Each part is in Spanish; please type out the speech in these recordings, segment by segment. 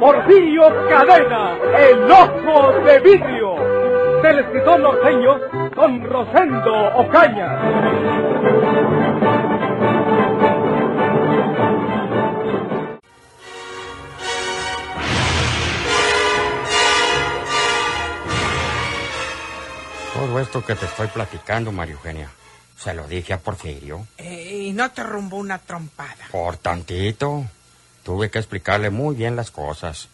Porfirio Cadena, el ojo de vidrio, del escritor norteño Don Rosendo Ocaña. Todo esto que te estoy platicando, María Eugenia, se lo dije a Porfirio. Eh, y no te rumbó una trompada. Por tantito. Tuve que explicarle muy bien las cosas.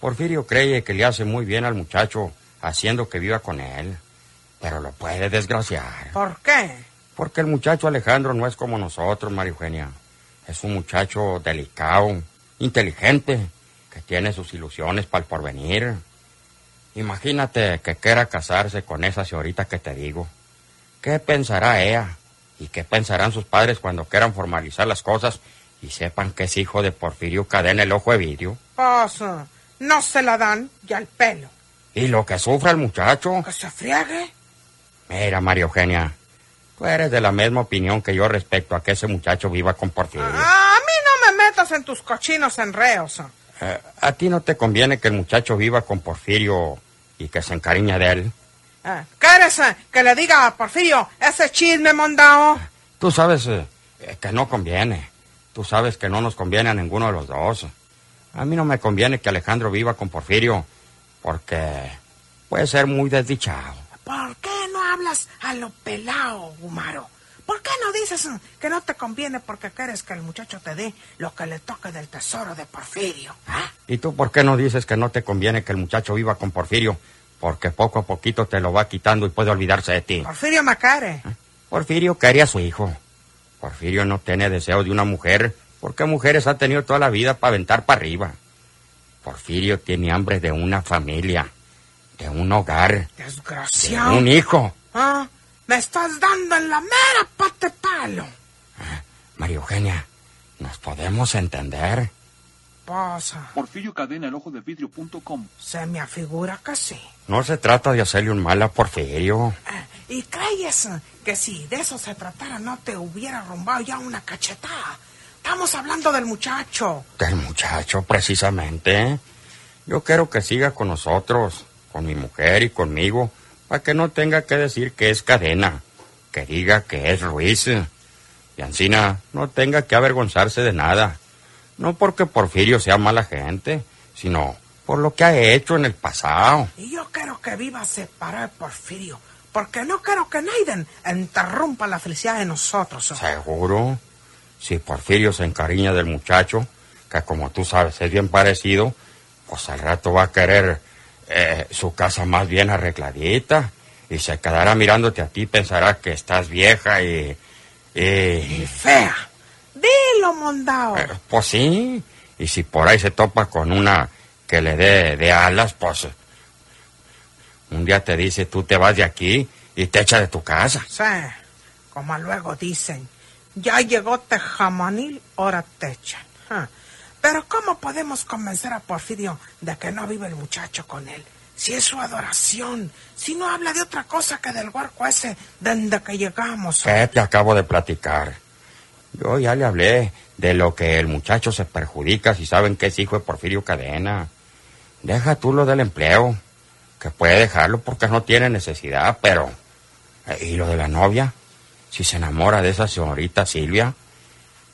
Porfirio cree que le hace muy bien al muchacho haciendo que viva con él. Pero lo puede desgraciar. ¿Por qué? Porque el muchacho Alejandro no es como nosotros, María Eugenia. Es un muchacho delicado, inteligente, que tiene sus ilusiones para el porvenir. Imagínate que quiera casarse con esa señorita que te digo. ¿Qué pensará ella? ¿Y qué pensarán sus padres cuando quieran formalizar las cosas y sepan que es hijo de Porfirio Cadena el ojo de vidrio? Eh, no se la dan y al pelo. ¿Y lo que sufre el muchacho? Que se friegue. Mira, María Eugenia, tú eres de la misma opinión que yo respecto a que ese muchacho viva con Porfirio. A mí no me metas en tus cochinos enreos. Eh, ¿A ti no te conviene que el muchacho viva con Porfirio y que se encariñe de él? Eh, ¿Quieres eh, que le diga a Porfirio ese chisme mondao? Tú sabes eh, que no conviene. Tú sabes que no nos conviene a ninguno de los dos. A mí no me conviene que Alejandro viva con Porfirio porque puede ser muy desdichado. ¿Por qué no hablas a lo pelao, Gumaro? ¿Por qué no dices que no te conviene porque quieres que el muchacho te dé lo que le toque del tesoro de Porfirio? ¿ah? ¿Y tú por qué no dices que no te conviene que el muchacho viva con Porfirio? Porque poco a poquito te lo va quitando y puede olvidarse de ti. Porfirio Macare. Porfirio quería a su hijo. Porfirio no tiene deseo de una mujer, porque mujeres ha tenido toda la vida para aventar para arriba. Porfirio tiene hambre de una familia, de un hogar, de Desgraciado. un hijo. ¿Ah? Me estás dando en la mera pate palo. María Eugenia, ¿nos podemos entender? Pasa. Porfirio Cadena, el ojo de vidrio.com. Se me afigura que sí. No se trata de hacerle un mal a Porfirio. Eh, ¿Y crees eh, que si de eso se tratara no te hubiera rumbado ya una cachetada? Estamos hablando del muchacho. Del muchacho, precisamente. Yo quiero que siga con nosotros, con mi mujer y conmigo, para que no tenga que decir que es cadena, que diga que es Ruiz. Y Ancina no tenga que avergonzarse de nada. No porque Porfirio sea mala gente, sino por lo que ha hecho en el pasado. Y yo quiero que viva separado de Porfirio, porque no quiero que Naiden interrumpa la felicidad de nosotros. Seguro. Si Porfirio se encariña del muchacho, que como tú sabes es bien parecido, pues al rato va a querer eh, su casa más bien arregladita y se quedará mirándote a ti y pensará que estás vieja y... y... Y fea. Dilo, mondao. Eh, pues sí, y si por ahí se topa con una que le dé de alas, pues un día te dice tú te vas de aquí y te echa de tu casa. Sí, como luego dicen, ya llegó Tejamanil, ahora te echan. Ah, Pero ¿cómo podemos convencer a Porfirio de que no vive el muchacho con él? Si es su adoración, si no habla de otra cosa que del huarco ese desde que llegamos. ¿Qué te acabo de platicar? Yo ya le hablé de lo que el muchacho se perjudica si saben que es hijo de Porfirio Cadena. Deja tú lo del empleo, que puede dejarlo porque no tiene necesidad, pero... eh, ¿Y lo de la novia? Si se enamora de esa señorita Silvia,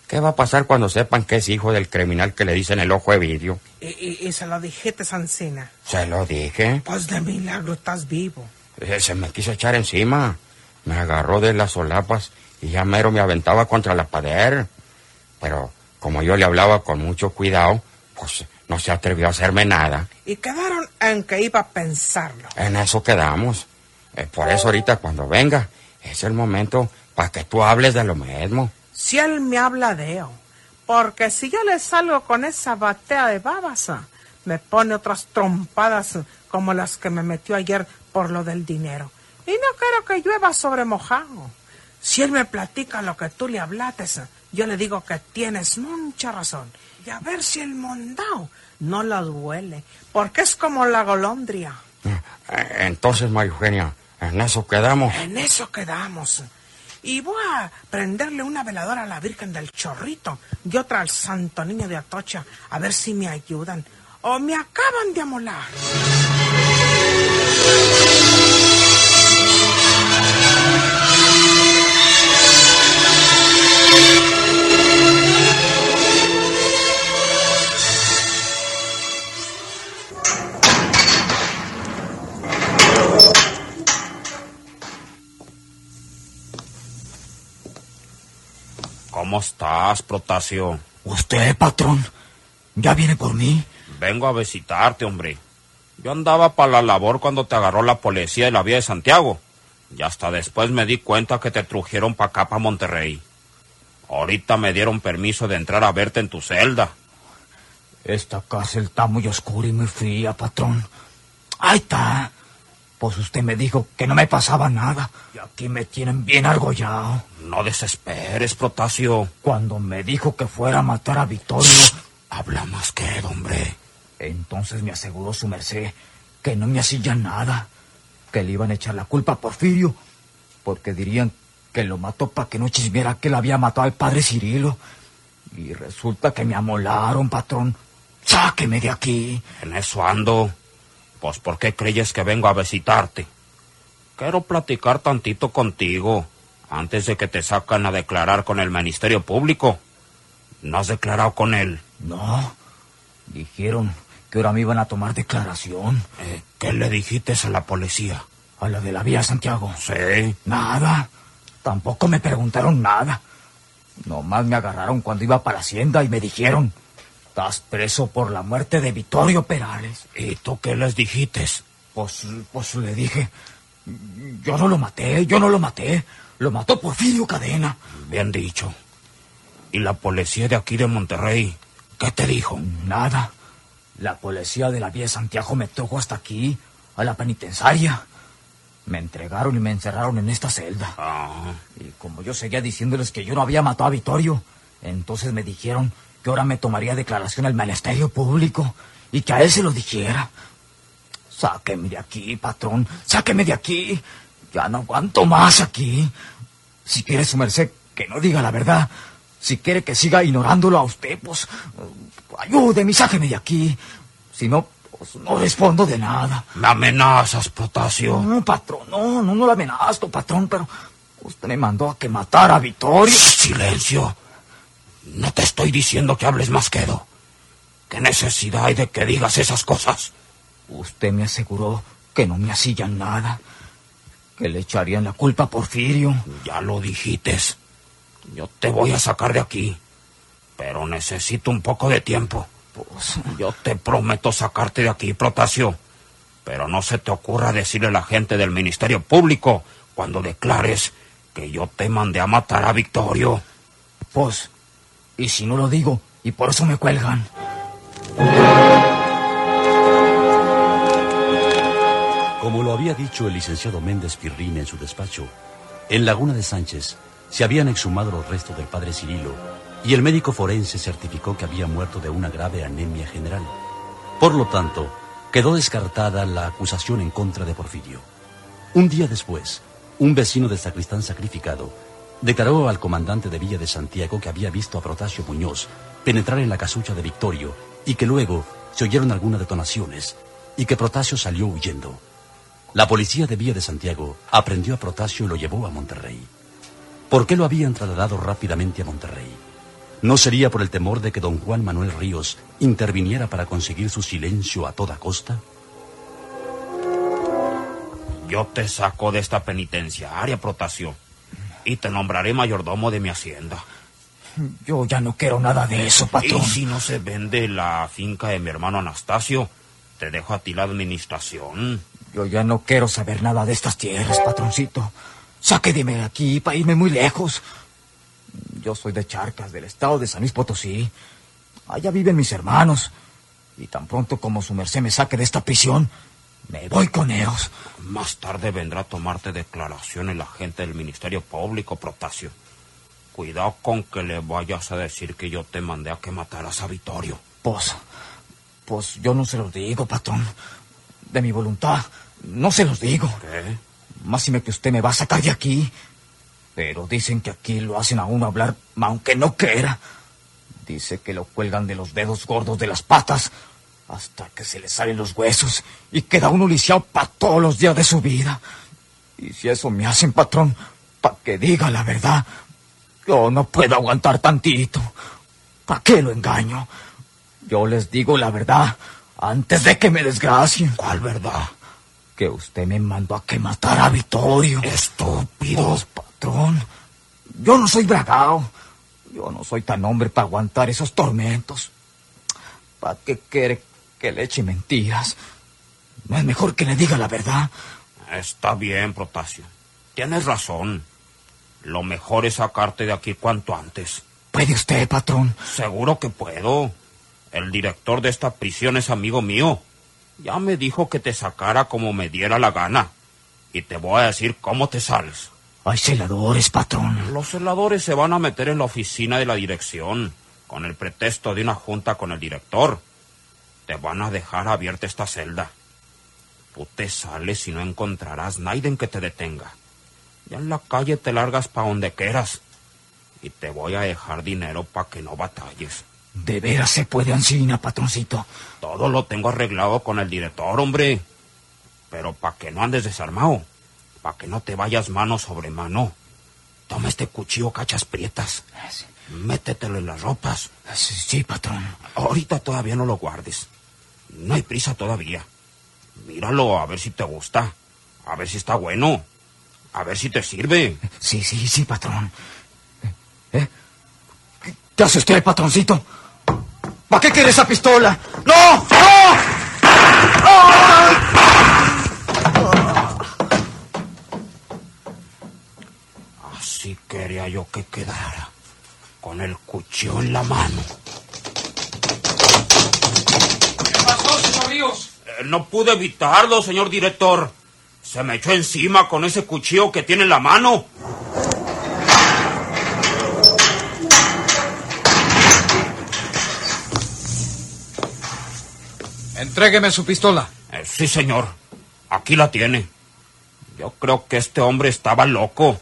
¿qué va a pasar cuando sepan que es hijo del criminal que le dicen el ojo de vidrio? Y, y- y se lo dijiste, Sancina. Se lo dije. Pues de milagro estás vivo. Eh, Se me quiso echar encima. Me agarró de las solapas y ya mero me aventaba contra la pared. Pero como yo le hablaba con mucho cuidado, pues no se atrevió a hacerme nada. Y quedaron en que iba a pensarlo. En eso quedamos. Eh, por eso ahorita cuando venga, es el momento para que tú hables de lo mismo. Si él me habla de él. Porque si yo le salgo con esa batea de babasa, me pone otras trompadas como las que me metió ayer por lo del dinero. Y no quiero que llueva sobre mojado. Si él me platica lo que tú le hablates, yo le digo que tienes mucha razón. Y a ver si el mondao no lo duele, porque es como la golondria. Eh, Entonces, María Eugenia, en eso quedamos. En eso quedamos. Y voy a prenderle una veladora a la Virgen del Chorrito y otra al Santo Niño de Atocha, a ver si me ayudan. O me acaban de amolar. ¿Cómo estás, Protasio? ¿Usted, patrón? ¿Ya viene por mí? Vengo a visitarte, hombre. Yo andaba para la labor cuando te agarró la policía de la vía de Santiago. Y hasta después me di cuenta que te trujeron para acá, para Monterrey. Ahorita me dieron permiso de entrar a verte en tu celda. Esta cárcel está muy oscura y muy fría, patrón. Ahí está. Pues usted me dijo que no me pasaba nada. Y aquí me tienen bien argollado. No desesperes, Protasio. Cuando me dijo que fuera a matar a Victorio, Habla más que él, hombre. entonces me aseguró su merced que no me hacía nada. Que le iban a echar la culpa a Porfirio. Porque dirían que lo mató para que no chismeara que le había matado al padre Cirilo. Y resulta que me amolaron, patrón. Sáqueme de aquí. En eso ando. Pues, ¿por qué creyes que vengo a visitarte? Quiero platicar tantito contigo antes de que te sacan a declarar con el Ministerio Público. ¿No has declarado con él? No. Dijeron que ahora me iban a tomar declaración. Eh, ¿Qué le dijiste a la policía? A la de la vía Santiago. Sí. Nada. Tampoco me preguntaron nada. Nomás me agarraron cuando iba para la hacienda y me dijeron, estás preso por la muerte de Vittorio Perales. ¿Y tú qué les dijiste? Pues, pues le dije, yo no lo maté, yo no lo maté. Lo mató Porfirio Cadena. Bien dicho. ¿Y la policía de aquí de Monterrey? ¿Qué te dijo? Nada. La policía de la vía Santiago me trajo hasta aquí, a la penitenciaria. Me entregaron y me encerraron en esta celda. Ah, Y como yo seguía diciéndoles que yo no había matado a Vittorio, entonces me dijeron que ahora me tomaría declaración al ministerio público y que a él se lo dijera. Sáqueme de aquí, patrón, sáqueme de aquí. Ya no aguanto más aquí. Si quiere su merced que no diga la verdad, si quiere que siga ignorándolo a usted, pues eh, ayúdeme y sáqueme de aquí. Si no, pues no respondo de nada. me amenazas, Protasio. No, patrón, no, no, no lo amenazco, patrón, pero usted me mandó a que matara a Vittorio. Silencio. No te estoy diciendo que hables más quedo. ¿Qué necesidad hay de que digas esas cosas? Usted me aseguró que no me hacían nada, que le echarían la culpa a Porfirio. Ya lo dijiste. Yo te voy a sacar de aquí. Pero necesito un poco de tiempo. Pues, Yo te prometo sacarte de aquí, Protasio. Pero no se te ocurra decirle a la gente del Ministerio Público cuando declares que yo te mandé a matar a Victorio. pues, y si no lo digo, y por eso me cuelgan. Como lo había dicho el licenciado Méndez Pirrín en su despacho, en Laguna de Sánchez se habían exhumado los restos del padre Cirilo y el médico forense certificó que había muerto de una grave anemia general. Por lo tanto, quedó descartada la acusación en contra de Porfirio. Un día después, un vecino del sacristán sacrificado declaró al comandante de Villa de Santiago que había visto a Protasio Muñoz penetrar en la casucha de Victorio y que luego se oyeron algunas detonaciones y que Protasio salió huyendo. La policía de Villa de Santiago aprendió a Protasio y lo llevó a Monterrey. ¿Por qué lo habían trasladado rápidamente a Monterrey? ¿No sería por el temor de que don Juan Manuel Ríos interviniera para conseguir su silencio a toda costa? Yo te saco de esta penitenciaria, Protasio. Y te nombraré mayordomo de mi hacienda. Yo ya no quiero nada de eso, patrón. Y si no se vende la finca de mi hermano Anastasio, te dejo a ti la administración. Yo ya no quiero saber nada de estas tierras, patroncito. Sáqueme de aquí para irme muy lejos. Yo soy de Charcas, del estado de San Luis Potosí. Allá viven mis hermanos. Y tan pronto como su merced me saque de esta prisión, me voy con ellos. Más tarde vendrá a tomarte declaración el agente del Ministerio Público, Protasio. Cuidado con que le vayas a decir que yo te mandé a que mataras a Vittorio. Pues, pues yo no se los digo, patrón. De mi voluntad, no se los digo. ¿Qué? Máxime que usted me va a sacar de aquí. Pero dicen que aquí lo hacen a uno hablar, aunque no quiera. Dice que lo cuelgan de los dedos gordos de las patas hasta que se le salen los huesos y queda uno lisiado para todos los días de su vida. Y si eso me hacen, patrón, para que diga la verdad, yo no puedo aguantar tantito. ¿Para qué lo engaño? Yo les digo la verdad antes de que me desgracien. ¿Cuál verdad? Que usted me mandó a que matara a Vittorio. Estúpido. patrón. Yo no soy bragao. Yo no soy tan hombre para aguantar esos tormentos. ¿Para qué quiere que le eche mentiras? ¿No es mejor que le diga la verdad? Está bien, Protasio. Tienes razón. Lo mejor es sacarte de aquí cuanto antes. ¿Puede usted, patrón? Seguro que puedo. El director de esta prisión es amigo mío. Ya me dijo que te sacara como me diera la gana. Y te voy a decir cómo te sales. Hay celadores, patrón. Los celadores se van a meter en la oficina de la dirección con el pretexto de una junta con el director. Te van a dejar abierta esta celda. Tú te sales y no encontrarás nadie en que te detenga. Ya en la calle te largas pa' donde quieras. Y te voy a dejar dinero para que no batalles. ¿De veras se puede ansina, patroncito? Todo lo tengo arreglado con el director, hombre. Pero para que no andes desarmado. Para que no te vayas mano sobre mano. Toma este cuchillo cachas prietas. Métetelo en las ropas. Sí, sí, patrón. Ahorita todavía no lo guardes. No hay prisa todavía. Míralo a ver si te gusta. A ver si está bueno. A ver si te sirve. Sí, sí, sí, patrón. ¿Eh? ¿Qué- ¿Qué hace usted, patroncito? ¿Para qué quiere esa pistola? ¡No! ¡No! Así quería yo que quedara. Con el cuchillo en la mano. ¿Qué pasó, señor Ríos? Eh, no pude evitarlo, señor director. Se me echó encima con ese cuchillo que tiene en la mano. Entrégueme su pistola. Eh, sí, señor. Aquí la tiene. Yo creo que este hombre estaba loco.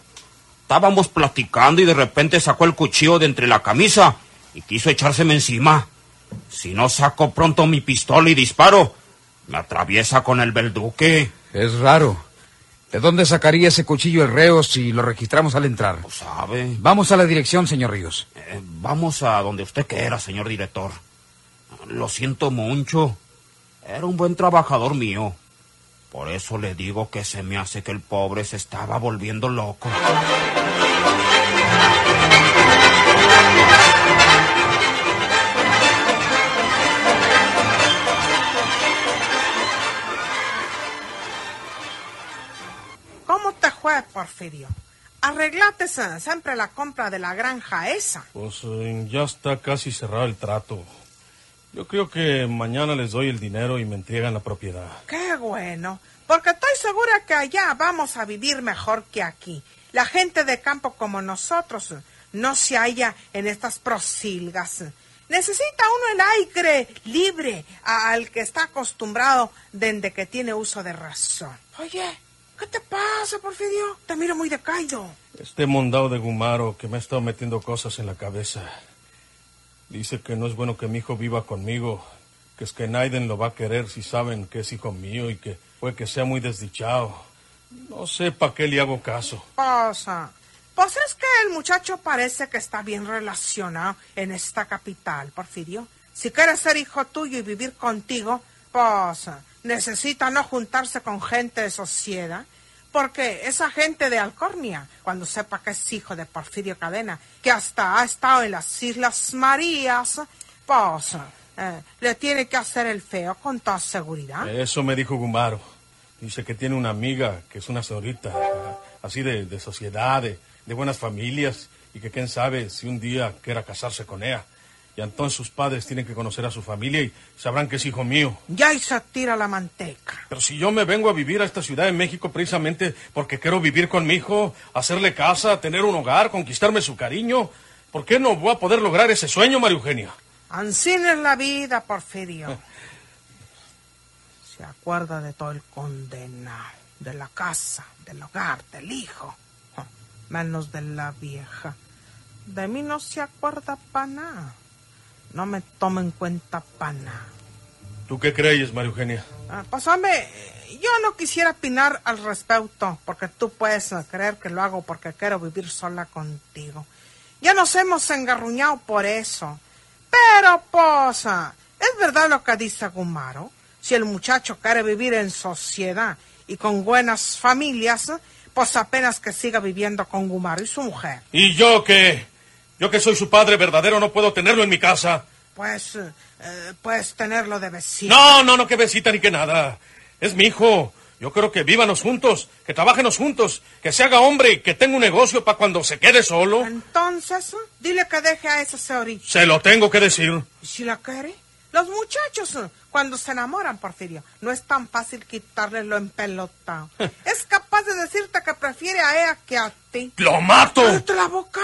Estábamos platicando y de repente sacó el cuchillo de entre la camisa y quiso echárseme encima. Si no saco pronto mi pistola y disparo, me atraviesa con el belduque. Es raro. ¿De dónde sacaría ese cuchillo el reo si lo registramos al entrar? ¿Sabe? Vamos a la dirección, señor Ríos. Eh, vamos a donde usted quiera, señor director. Lo siento mucho. Era un buen trabajador mío. Por eso le digo que se me hace que el pobre se estaba volviendo loco. ¿Cómo te fue, Porfirio? Arreglate siempre la compra de la granja esa. Pues eh, ya está casi cerrado el trato. Yo creo que mañana les doy el dinero y me entregan la propiedad. Qué bueno, porque estoy segura que allá vamos a vivir mejor que aquí. La gente de campo como nosotros no se halla en estas prosilgas. Necesita uno el aire libre al que está acostumbrado desde que tiene uso de razón. Oye, ¿qué te pasa, Porfirio? Te miro muy decaído. Este mondado de Gumaro que me ha estado metiendo cosas en la cabeza. Dice que no es bueno que mi hijo viva conmigo, que es que Naiden lo va a querer si saben que es hijo mío y que puede que sea muy desdichado. No sé para qué le hago caso. Pasa. Pues es que el muchacho parece que está bien relacionado en esta capital, Porfirio. Si quiere ser hijo tuyo y vivir contigo, pues necesita no juntarse con gente de sociedad. Porque esa gente de Alcornia, cuando sepa que es hijo de Porfirio Cadena, que hasta ha estado en las Islas Marías, pues eh, le tiene que hacer el feo con toda seguridad. Eso me dijo Gumaro. Dice que tiene una amiga que es una señorita, así de, de sociedad, de, de buenas familias, y que quién sabe si un día quiera casarse con ella. Y entonces sus padres tienen que conocer a su familia y sabrán que es hijo mío. Ya y se tira la manteca. Pero si yo me vengo a vivir a esta ciudad de México precisamente porque quiero vivir con mi hijo, hacerle casa, tener un hogar, conquistarme su cariño, ¿por qué no voy a poder lograr ese sueño, María Eugenia? Ansín es la vida, Porfirio. Se acuerda de todo el condenado, de la casa, del hogar, del hijo, menos de la vieja. De mí no se acuerda para nada. No me toma en cuenta para nada. ¿Tú qué crees, María Eugenia? Ah, pues hombre, yo no quisiera opinar al respecto, porque tú puedes creer que lo hago porque quiero vivir sola contigo. Ya nos hemos engarruñado por eso. Pero, posa, ¿es verdad lo que dice Gumaro? Si el muchacho quiere vivir en sociedad y con buenas familias, pues apenas que siga viviendo con Gumaro y su mujer. ¿Y yo qué? Yo que soy su padre verdadero no puedo tenerlo en mi casa. Pues, eh, puedes tenerlo de vecino. No, no, no, que besita ni que nada. Es mi hijo. Yo creo que vívanos juntos, que trabajenos juntos, que se haga hombre y que tenga un negocio para cuando se quede solo. Entonces, dile que deje a esa señorita. Se lo tengo que decir. ¿Y si la quiere? Los muchachos, eh, cuando se enamoran, Porfirio, no es tan fácil quitarle lo empelotado. es capaz de decirte que prefiere a ella que a ti. ¡Lo mato! ¡Cállate la boca!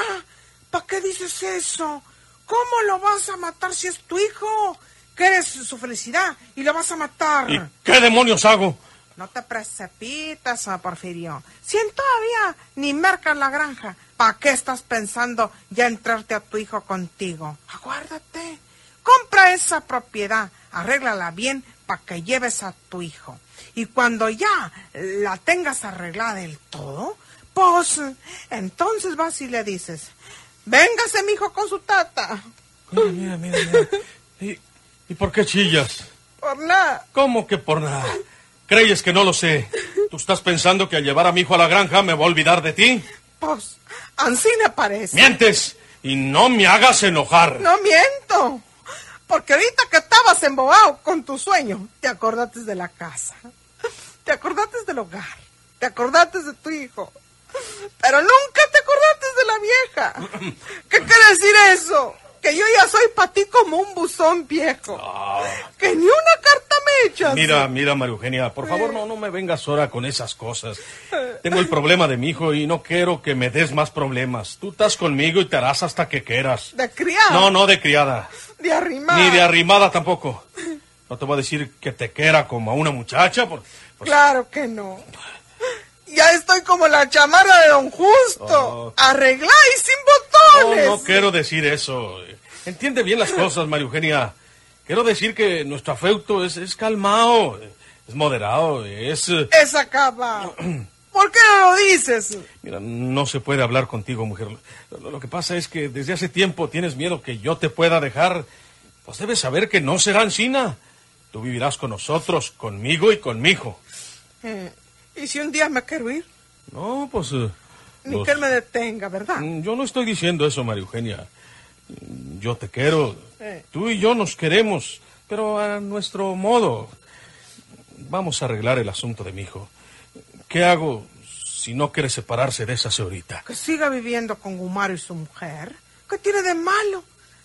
¿Para qué dices eso? ¿Cómo lo vas a matar si es tu hijo? Que eres su felicidad y lo vas a matar. ¿Y qué demonios hago? No te precipites, ah, Porfirio. Si en todavía ni mercas la granja, ¿para qué estás pensando ya entrarte a tu hijo contigo? Aguárdate. Compra esa propiedad, arréglala bien para que lleves a tu hijo. Y cuando ya la tengas arreglada del todo, pues entonces vas y le dices, véngase mi hijo con su tata. Mira, mira, mira. mira. ¿Y, ¿Y por qué chillas? Por nada. ¿Cómo que por nada? ¿Crees que no lo sé? ¿Tú estás pensando que al llevar a mi hijo a la granja me voy a olvidar de ti? Pues, así me parece. ¡Mientes! Y no me hagas enojar. No miento. Porque ahorita que estabas embobado con tu sueño, te acordaste de la casa. Te acordaste del hogar. Te acordaste de tu hijo. Pero nunca te acordaste vieja. ¿Qué quiere decir eso? Que yo ya soy para ti como un buzón viejo. Que ni una carta me echas. Mira, mira, María Eugenia, por favor, no, no me vengas ahora con esas cosas. Tengo el problema de mi hijo y no quiero que me des más problemas. Tú estás conmigo y te harás hasta que quieras. De criada. No, no de criada. De arrimada. Ni de arrimada tampoco. No te voy a decir que te quiera como a una muchacha. Por, por- Claro que no. Ya estoy como la chamarra de Don Justo. Oh. Arreglada y sin No, botones. no quiero decir eso. Entiende bien las cosas, María Eugenia. Quiero decir que nuestro afecto es, es calmado, es moderado, es... eh, Es acabado. ¿Por qué no lo dices? Mira, no se puede hablar contigo, mujer. Lo, lo que pasa es que desde hace tiempo tienes miedo que yo te pueda dejar. Pues debes saber que no será China. Tú vivirás con nosotros, conmigo y con mi hijo. Eh, ¿Y si un día me quiero ir? No, pues... eh, Ni los- que él me detenga, ¿verdad? Mm, Yo no estoy diciendo eso, María Eugenia. Mm, Yo te quiero. Eh. Tú y yo nos queremos, pero a nuestro modo. Vamos a arreglar el asunto de mi hijo. ¿Qué hago si no quiere separarse de esa señorita? Que siga viviendo con Gumaro y su mujer. ¿Qué tiene de malo?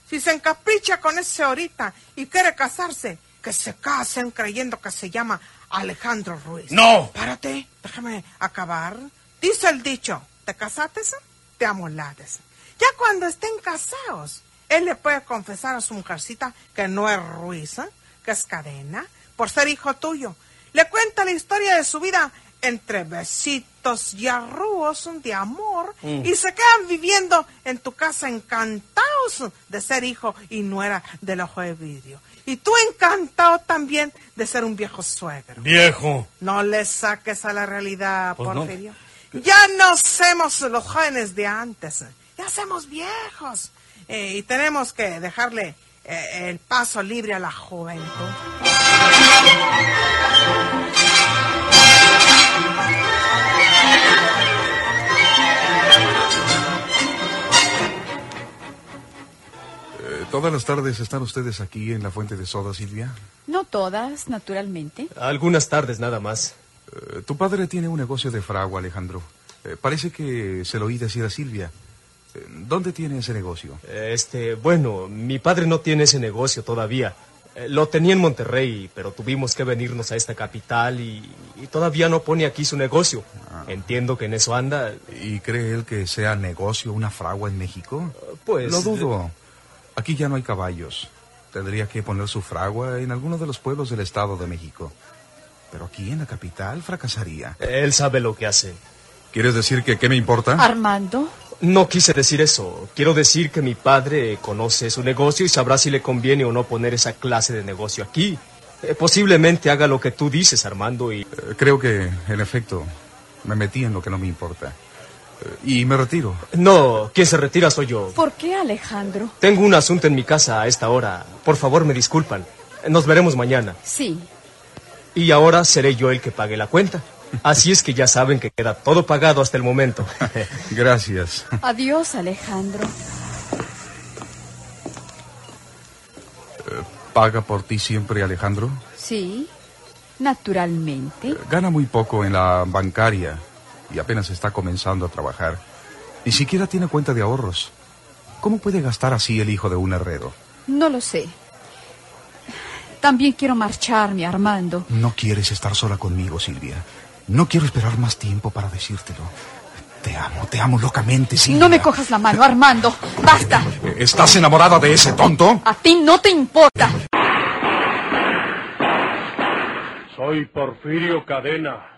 Si se encapricha con ese ahorita y quiere casarse, que se casen creyendo que se llama Alejandro Ruiz. ¡No! Párate, déjame acabar. Dice el dicho, ¿te casaste? Te amolades. Ya cuando estén casados, él le puede confesar a su mujercita que no es Ruiz, ¿eh? que es cadena, por ser hijo tuyo. Le cuenta la historia de su vida entre besitos y arrúos de amor Mm. y se quedan viviendo en tu casa encantados de ser hijo y nuera del ojo de vidrio. Y tú encantado también de ser un viejo suegro. Viejo. No le saques a la realidad, Pues no. Porfirio. Ya no somos los jóvenes de antes. Ya somos viejos. Eh, y tenemos que dejarle eh, el paso libre a la juventud. Todas las tardes están ustedes aquí en la fuente de soda, Silvia. No todas, naturalmente. Algunas tardes nada más. Eh, tu padre tiene un negocio de fragua, Alejandro. Eh, parece que se lo oí decir a Silvia. ¿Dónde tiene ese negocio? Este, bueno, mi padre no tiene ese negocio todavía. Eh, Lo tenía en Monterrey, pero tuvimos que venirnos a esta capital y, y todavía no pone aquí su negocio. Entiendo que en eso anda. ¿Y cree él que sea negocio una fragua en México? Pues... Lo dudo. Aquí ya no hay caballos. Tendría que poner su fragua en alguno de los pueblos del Estado de México. Pero aquí en la capital fracasaría. Él sabe lo que hace. ¿Quieres decir que qué me importa? Armando, No quise decir eso. Quiero decir que mi padre conoce su negocio y sabrá si le conviene o no poner esa clase de negocio aquí. Eh, posiblemente haga lo que tú dices, Armando, y... Eh, Creo que, en efecto, me metí en lo que no me importa. Eh, Y me retiro. No, quien se retira soy yo. ¿por qué Alejandro? Tengo un asunto en mi casa a esta hora. Por favor, me disculpan. Nos veremos mañana. Sí, Y ahora seré yo el que pague la cuenta. Así es que ya saben que queda todo pagado hasta el momento. Gracias. adiós Alejandro. ¿Paga por ti siempre, Alejandro? Sí, naturalmente. Gana muy poco en la bancaria y apenas está comenzando a trabajar. Ni siquiera tiene cuenta de ahorros. ¿Cómo puede gastar así el hijo de un herrero? No lo sé. También quiero marcharme, Armando. No quieres estar sola conmigo, Silvia. No quiero esperar más tiempo para decírtelo. Te amo, te amo locamente, Silvia. No me cojas la mano, Armando. Basta. ¿Estás enamorada de ese tonto? A ti no te importa. Soy Porfirio Cadena.